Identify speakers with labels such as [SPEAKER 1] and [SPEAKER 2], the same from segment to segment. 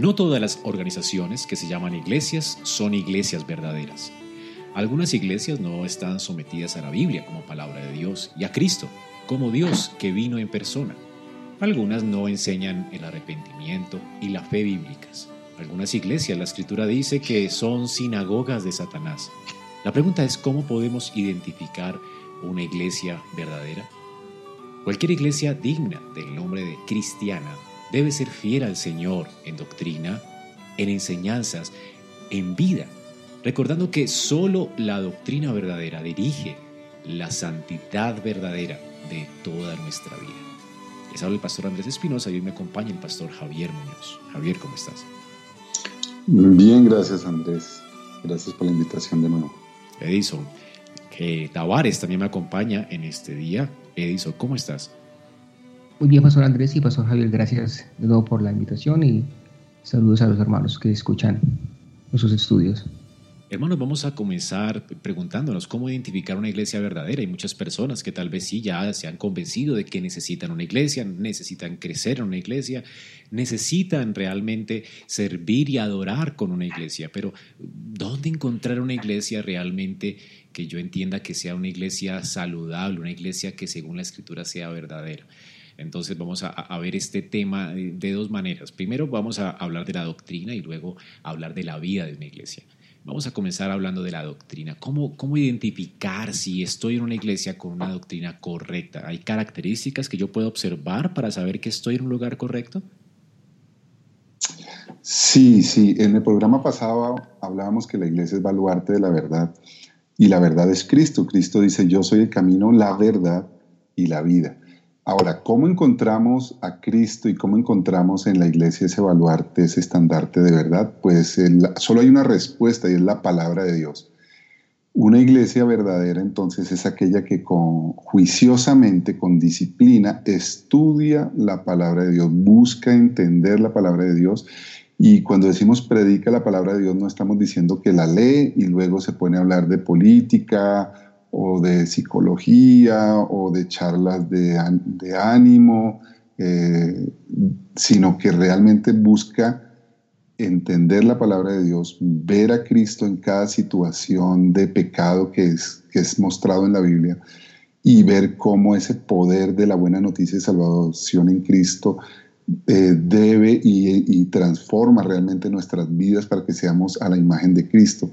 [SPEAKER 1] No todas las organizaciones que se llaman iglesias son iglesias verdaderas. Algunas iglesias no están sometidas a la Biblia como palabra de Dios y a Cristo como Dios que vino en persona. Algunas no enseñan el arrepentimiento y la fe bíblicas. Algunas iglesias la escritura dice que son sinagogas de Satanás. La pregunta es cómo podemos identificar una iglesia verdadera. Cualquier iglesia digna del nombre de cristiana debe ser fiel al Señor en doctrina, en enseñanzas, en vida, recordando que solo la doctrina verdadera dirige la santidad verdadera de toda nuestra vida. Les habla el pastor Andrés Espinosa y hoy me acompaña el pastor Javier Muñoz. Javier, ¿cómo estás?
[SPEAKER 2] Bien, gracias Andrés. Gracias por la invitación de nuevo.
[SPEAKER 1] Edison, que Tavares también me acompaña en este día. Edison, ¿cómo estás?
[SPEAKER 3] Muy bien, Pastor Andrés y Pastor Javier, gracias de nuevo por la invitación y saludos a los hermanos que escuchan nuestros estudios.
[SPEAKER 1] Hermanos, vamos a comenzar preguntándonos cómo identificar una iglesia verdadera. Hay muchas personas que tal vez sí ya se han convencido de que necesitan una iglesia, necesitan crecer en una iglesia, necesitan realmente servir y adorar con una iglesia. Pero ¿dónde encontrar una iglesia realmente que yo entienda que sea una iglesia saludable, una iglesia que según la escritura sea verdadera? Entonces vamos a, ver este tema de, dos maneras. Primero vamos a hablar de la doctrina y luego hablar de la vida de una iglesia. Vamos a comenzar hablando de la doctrina. ¿Cómo, ¿Cómo identificar si estoy en una iglesia con una doctrina correcta? ¿Hay características que yo puedo observar para saber que estoy en un lugar correcto?
[SPEAKER 2] Sí, sí. En el programa pasado hablábamos que la iglesia es baluarte de la verdad y la verdad es Cristo. Cristo dice, yo soy el camino, la verdad y la vida. Ahora, ¿cómo encontramos a Cristo y cómo encontramos en la iglesia ese baluarte, ese estandarte de verdad? Pues solo hay una respuesta y es la palabra de Dios. Una iglesia verdadera entonces es aquella que con, juiciosamente, con disciplina, estudia la palabra de Dios, busca entender la palabra de Dios y cuando decimos predica la palabra de Dios no estamos diciendo que la lee y luego se pone a hablar de política o de psicología o de charlas de, ánimo, eh, sino que realmente busca entender la palabra de Dios, ver a Cristo en cada situación de pecado que es, que es mostrado en la Biblia y ver cómo ese poder de la buena noticia de salvación en Cristo eh, debe y, transforma realmente nuestras vidas para que seamos a la imagen de Cristo.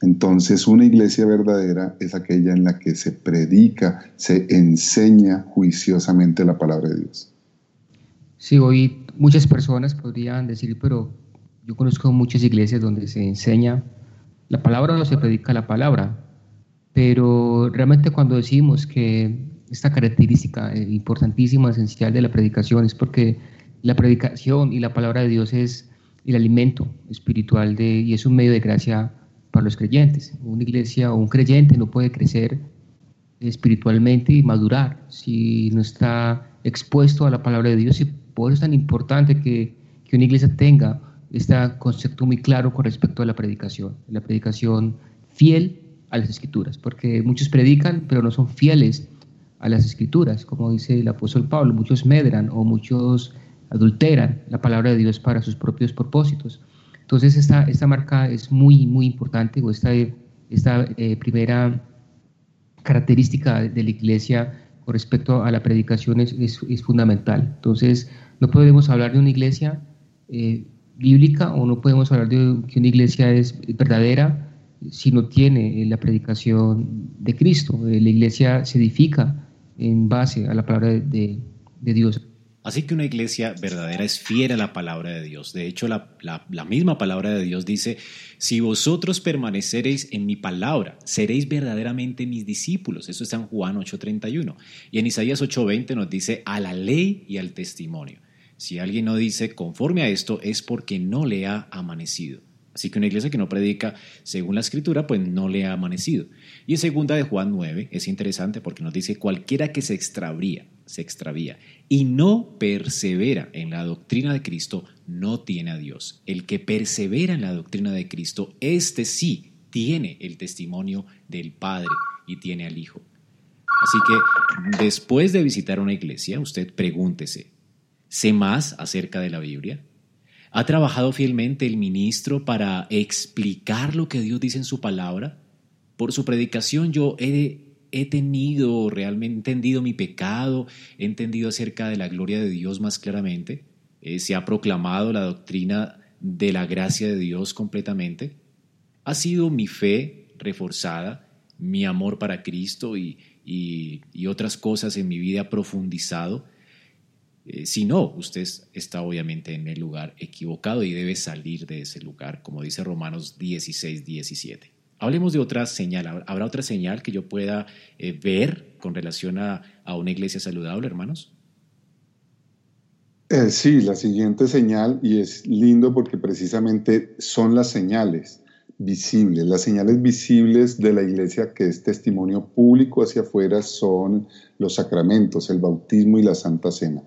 [SPEAKER 2] Entonces, una iglesia verdadera es aquella en la que se predica, se enseña juiciosamente la palabra de Dios.
[SPEAKER 3] Sí, hoy muchas personas podrían decir, pero yo conozco muchas iglesias donde se enseña la palabra o se predica la palabra, pero realmente cuando decimos que esta característica importantísima, esencial de la predicación es porque la predicación y la palabra de Dios es el alimento espiritual de, y es un medio de gracia para los creyentes. Una iglesia o un creyente no puede crecer espiritualmente y madurar si no está expuesto a la palabra de Dios y por eso es tan importante que, que una iglesia tenga este concepto muy claro con respecto a la predicación, la predicación fiel a las escrituras, porque muchos predican pero no son fieles a las escrituras, como dice el apóstol Pablo, muchos medran o muchos adulteran la palabra de Dios para sus propios propósitos. Entonces esta, esta marca es muy, muy importante, o esta, esta eh, primera característica de la iglesia con respecto a la predicación es, es, fundamental. Entonces no podemos hablar de una iglesia eh, bíblica o no podemos hablar de que una iglesia es verdadera si no tiene la predicación de Cristo. La iglesia se edifica en base a la palabra de, Dios.
[SPEAKER 1] Así que una iglesia verdadera es fiel a la palabra de Dios. De hecho, la, la, misma palabra de Dios dice, si vosotros permaneceréis en mi palabra, seréis verdaderamente mis discípulos. Eso está en Juan 8:31. Y en Isaías 8:20 nos dice, a la ley y al testimonio. Si alguien no dice conforme a esto, es porque no le ha amanecido. Así que una iglesia que no predica según la escritura, pues no le ha amanecido. Y en segunda de Juan 9 es interesante porque nos dice cualquiera que se extravía, se extravía y no persevera en la doctrina de Cristo, no tiene a Dios. El que persevera en la doctrina de Cristo, este sí tiene el testimonio del Padre y tiene al Hijo. Así que después de visitar una iglesia, usted pregúntese, ¿sé más acerca de la Biblia? ¿Ha trabajado fielmente el ministro para explicar lo que Dios dice en su palabra? Por su predicación yo he, tenido realmente entendido mi pecado, he entendido acerca de la gloria de Dios más claramente, eh, se ha proclamado la doctrina de la gracia de Dios completamente. Ha sido mi fe reforzada, mi amor para Cristo y, y otras cosas en mi vida profundizado eh, si no, usted está obviamente en el lugar equivocado y debe salir de ese lugar, como dice Romanos 16, 17. Hablemos de otra señal. ¿Habrá otra señal que yo pueda eh, ver con relación a, una iglesia saludable, hermanos?
[SPEAKER 2] Eh, sí, la siguiente señal, y es lindo porque precisamente son las señales visibles. Las señales visibles de la iglesia que es testimonio público hacia afuera son los sacramentos, el bautismo y la santa cena.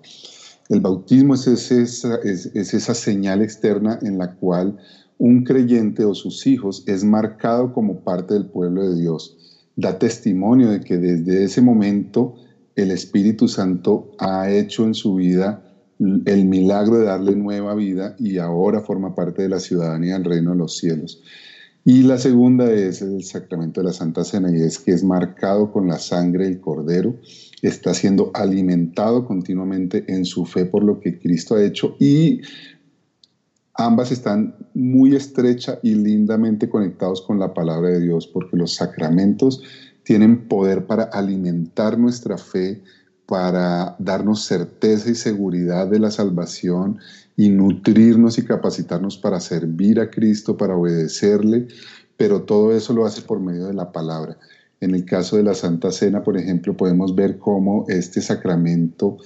[SPEAKER 2] El bautismo es esa, es, esa señal externa en la cual un creyente o sus hijos es marcado como parte del pueblo de Dios. Da testimonio de que desde ese momento el Espíritu Santo ha hecho en su vida el milagro de darle nueva vida y ahora forma parte de la ciudadanía del reino de los cielos. Y la segunda es el sacramento de la Santa Cena y es que es marcado con la sangre del Cordero, está siendo alimentado continuamente en su fe por lo que Cristo ha hecho y ambas están muy estrecha y lindamente conectados con la palabra de Dios porque los sacramentos tienen poder para alimentar nuestra fe, para darnos certeza y seguridad de la salvación y nutrirnos y capacitarnos para servir a Cristo, para obedecerle, pero todo eso lo hace por medio de la palabra. En el caso de la Santa Cena, por ejemplo, podemos ver cómo este sacramento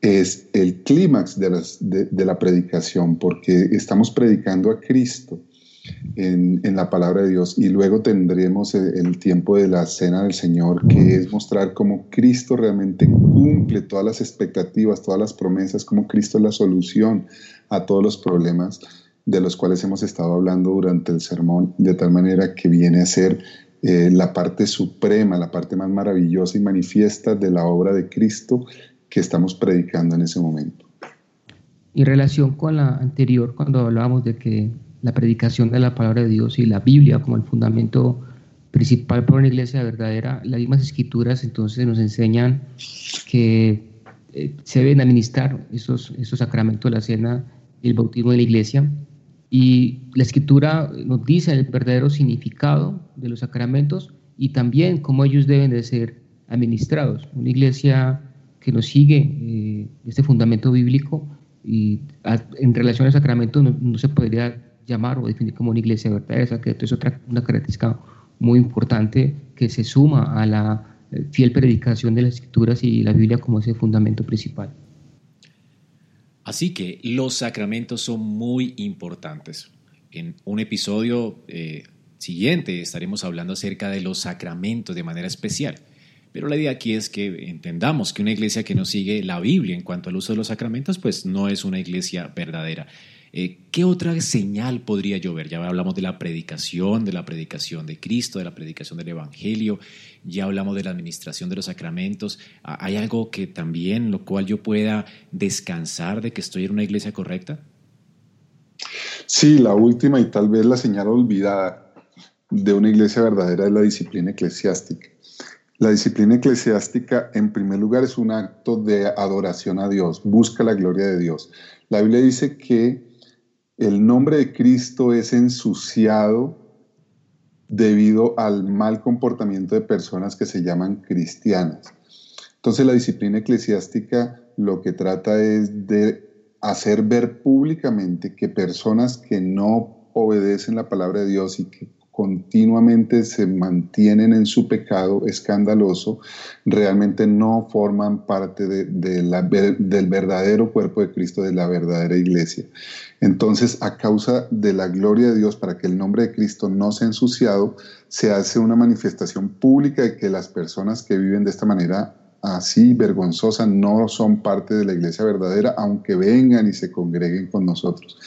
[SPEAKER 2] es el clímax de, de, la predicación, porque estamos predicando a Cristo en, la palabra de Dios y luego tendremos el, tiempo de la Cena del Señor, que es mostrar cómo Cristo realmente cumple todas las expectativas, todas las promesas, cómo Cristo es la solución a todos los problemas de los cuales hemos estado hablando durante el sermón, de tal manera que viene a ser eh, la parte suprema, la parte más maravillosa y manifiesta de la obra de Cristo que estamos predicando en ese momento.
[SPEAKER 3] En relación con la anterior, cuando hablábamos de que la predicación de la palabra de Dios y la Biblia como el fundamento principal para una iglesia verdadera, las mismas escrituras entonces nos enseñan que eh, se deben administrar esos, esos sacramentos de la cena y el bautismo de la iglesia. Y la escritura nos dice el verdadero significado de los sacramentos y también cómo ellos deben de ser administrados. Una iglesia que nos sigue eh, este fundamento bíblico y en relación al sacramento no se podría llamar o definir como una iglesia verdadera. Que es otra una característica muy importante que se suma a la eh, fiel predicación de las escrituras y la Biblia como ese fundamento principal.
[SPEAKER 1] Así que los sacramentos son muy importantes. En un episodio eh, siguiente estaremos hablando acerca de los sacramentos de manera especial. Pero la idea aquí es que entendamos que una iglesia que no sigue la Biblia en cuanto al uso de los sacramentos, pues no es una iglesia verdadera. Eh, ¿Qué otra señal podría yo ver? Ya hablamos de la predicación, de la predicación de Cristo, de la predicación del Evangelio, ya hablamos de la administración de los sacramentos. ¿Hay algo que también, lo cual yo pueda descansar de que estoy en una iglesia correcta?
[SPEAKER 2] Sí, la última y tal vez la señal olvidada de una iglesia verdadera es la disciplina eclesiástica. La disciplina eclesiástica, en primer lugar, es un acto de adoración a Dios, busca la gloria de Dios. La Biblia dice que el nombre de Cristo es ensuciado debido al mal comportamiento de personas que se llaman cristianas. Entonces la disciplina eclesiástica lo que trata es de hacer ver públicamente que personas que no obedecen la palabra de Dios y que continuamente se mantienen en su pecado escandaloso, realmente no forman parte de, del verdadero cuerpo de Cristo, de la verdadera iglesia. Entonces, a causa de la gloria de Dios, para que el nombre de Cristo no sea ensuciado, se hace una manifestación pública de que las personas que viven de esta manera así vergonzosa no son parte de la iglesia verdadera, aunque vengan y se congreguen con nosotros.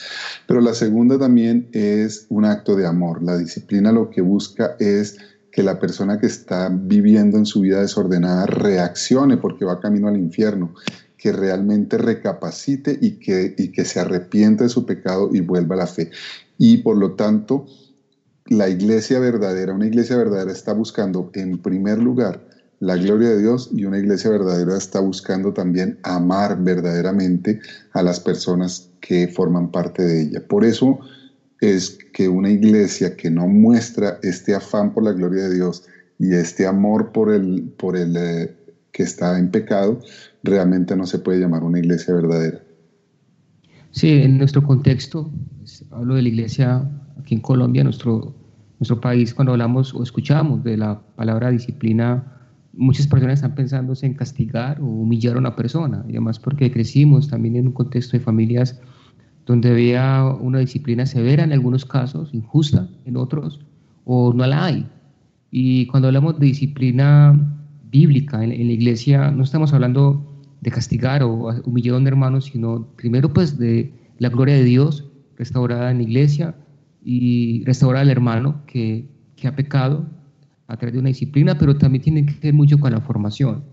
[SPEAKER 2] Pero la segunda también es un acto de amor. La disciplina lo que busca es que la persona que está viviendo en su vida desordenada reaccione porque va camino al infierno, que realmente recapacite y que, y que se arrepienta de su pecado y vuelva a la fe. Y por lo tanto, la iglesia verdadera, una iglesia verdadera está buscando en primer lugar la gloria de Dios y una iglesia verdadera está buscando también amar verdaderamente a las personas que forman parte de ella. Por eso es que una iglesia que no muestra este afán por la gloria de Dios y este amor por el, por el eh, que está en pecado, realmente no se puede llamar una iglesia verdadera.
[SPEAKER 3] Sí, en nuestro contexto, pues, hablo de la iglesia aquí en Colombia, nuestro, nuestro país, cuando hablamos o escuchamos de la palabra disciplina, muchas personas están pensando en castigar o humillar a una persona, y además porque crecimos también en un contexto de familias donde había una disciplina severa en algunos casos, injusta en otros, o no la hay. Y cuando hablamos de disciplina bíblica en, la iglesia, no estamos hablando de castigar o humillar a un hermano, sino primero pues de la gloria de Dios restaurada en la iglesia y restaurar al hermano que, que ha pecado a través de una disciplina, pero también tiene que ver mucho con la formación.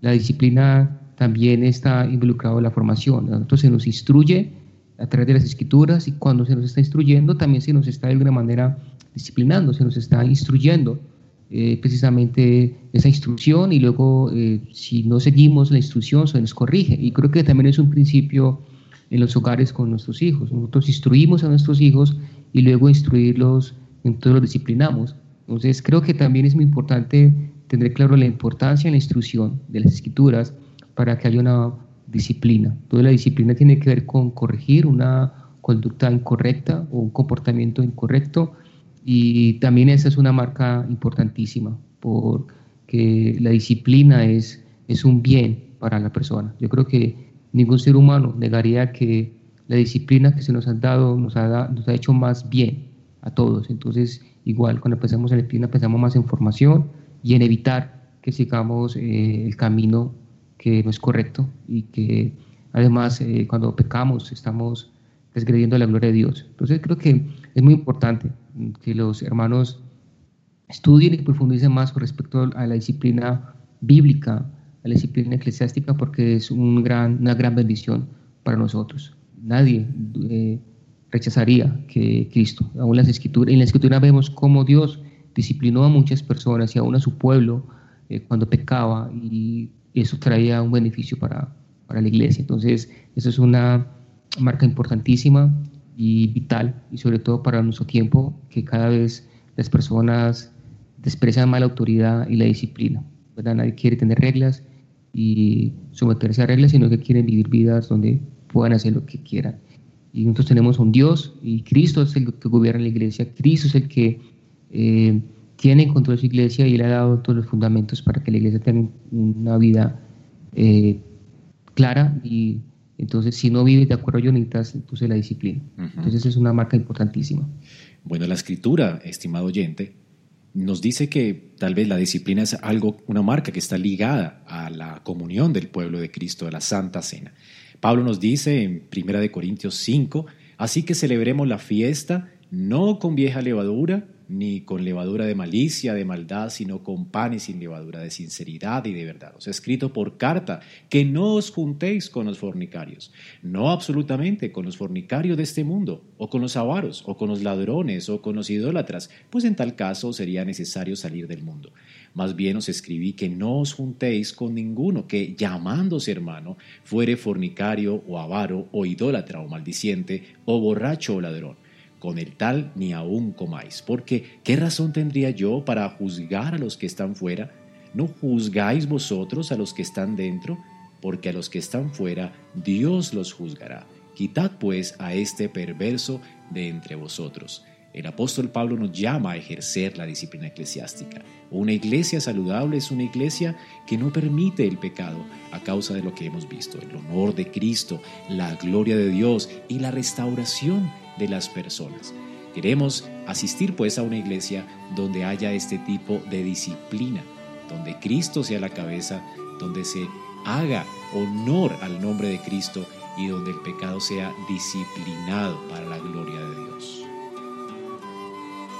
[SPEAKER 3] La disciplina también está involucrada en la formación. Nosotros se nos instruye a través de las escrituras y cuando se nos está instruyendo también se nos está de alguna manera disciplinando, se nos está instruyendo eh, precisamente esa instrucción y luego eh, si no seguimos la instrucción se nos corrige. Y creo que también es un principio en los hogares con nuestros hijos. Nosotros instruimos a nuestros hijos y luego instruirlos, entonces los disciplinamos. Entonces creo que también es muy importante tener claro la importancia en la instrucción de las escrituras para que haya una disciplina. Toda la disciplina tiene que ver con corregir una conducta incorrecta o un comportamiento incorrecto y también esa es una marca importantísima porque la disciplina es, es un bien para la persona. Yo creo que ningún ser humano negaría que la disciplina que se nos ha dado nos ha, nos ha hecho más bien a todos. Entonces, igual cuando pensamos en disciplina pensamos más en formación y en evitar que sigamos eh, el camino que no es correcto y que además eh, cuando pecamos estamos desgrediendo la gloria de Dios. Entonces creo que es muy importante que los hermanos estudien y profundicen más con respecto a la disciplina bíblica, a la disciplina eclesiástica, porque es un gran, una gran bendición para nosotros. Nadie eh, rechazaría que Cristo. Aún las escrituras, en la escritura vemos cómo Dios disciplinó a muchas personas y aún a su pueblo eh, cuando pecaba y eso traía un beneficio para, para la iglesia. Entonces, eso es una marca importantísima y vital y sobre todo para nuestro tiempo que cada vez las personas desprecian más la autoridad y la disciplina. Nadie quiere tener reglas y someterse a reglas, sino que quieren vivir vidas donde puedan hacer lo que quieran. Y nosotros tenemos un Dios y Cristo es el que gobierna la iglesia, Cristo es el que eh, tiene en control su iglesia y le ha dado todos los fundamentos para que la iglesia tenga una vida eh, clara y entonces si no vive de acuerdo a Yonitas, entonces la disciplina. Entonces es una marca importantísima.
[SPEAKER 1] Bueno, la escritura, estimado oyente, nos dice que tal vez la disciplina es algo, una marca que está ligada a la comunión del pueblo de Cristo, a la Santa Cena. Pablo nos dice en 1 Corintios 5, así que celebremos la fiesta no con vieja levadura, ni con levadura de malicia, de maldad, sino con pan y sin levadura de sinceridad y de verdad. Os he escrito por carta que no os juntéis con los fornicarios, no absolutamente con los fornicarios de este mundo, o con los avaros, o con los ladrones, o con los idólatras, pues en tal caso sería necesario salir del mundo. Más bien os escribí que no os juntéis con ninguno que, llamándose hermano, fuere fornicario o avaro o idólatra o maldiciente o borracho o ladrón con el tal ni aún comáis, porque ¿qué razón tendría yo para juzgar a los que están fuera? ¿No juzgáis vosotros a los que están dentro? Porque a los que están fuera Dios los juzgará. Quitad pues a este perverso de entre vosotros. El apóstol Pablo nos llama a ejercer la disciplina eclesiástica. Una iglesia saludable es una iglesia que no permite el pecado a causa de lo que hemos visto, el honor de Cristo, la gloria de Dios y la restauración de las personas. Queremos asistir pues a una iglesia donde haya este tipo de disciplina, donde Cristo sea la cabeza, donde se haga honor al nombre de Cristo y donde el pecado sea disciplinado para la gloria de Dios.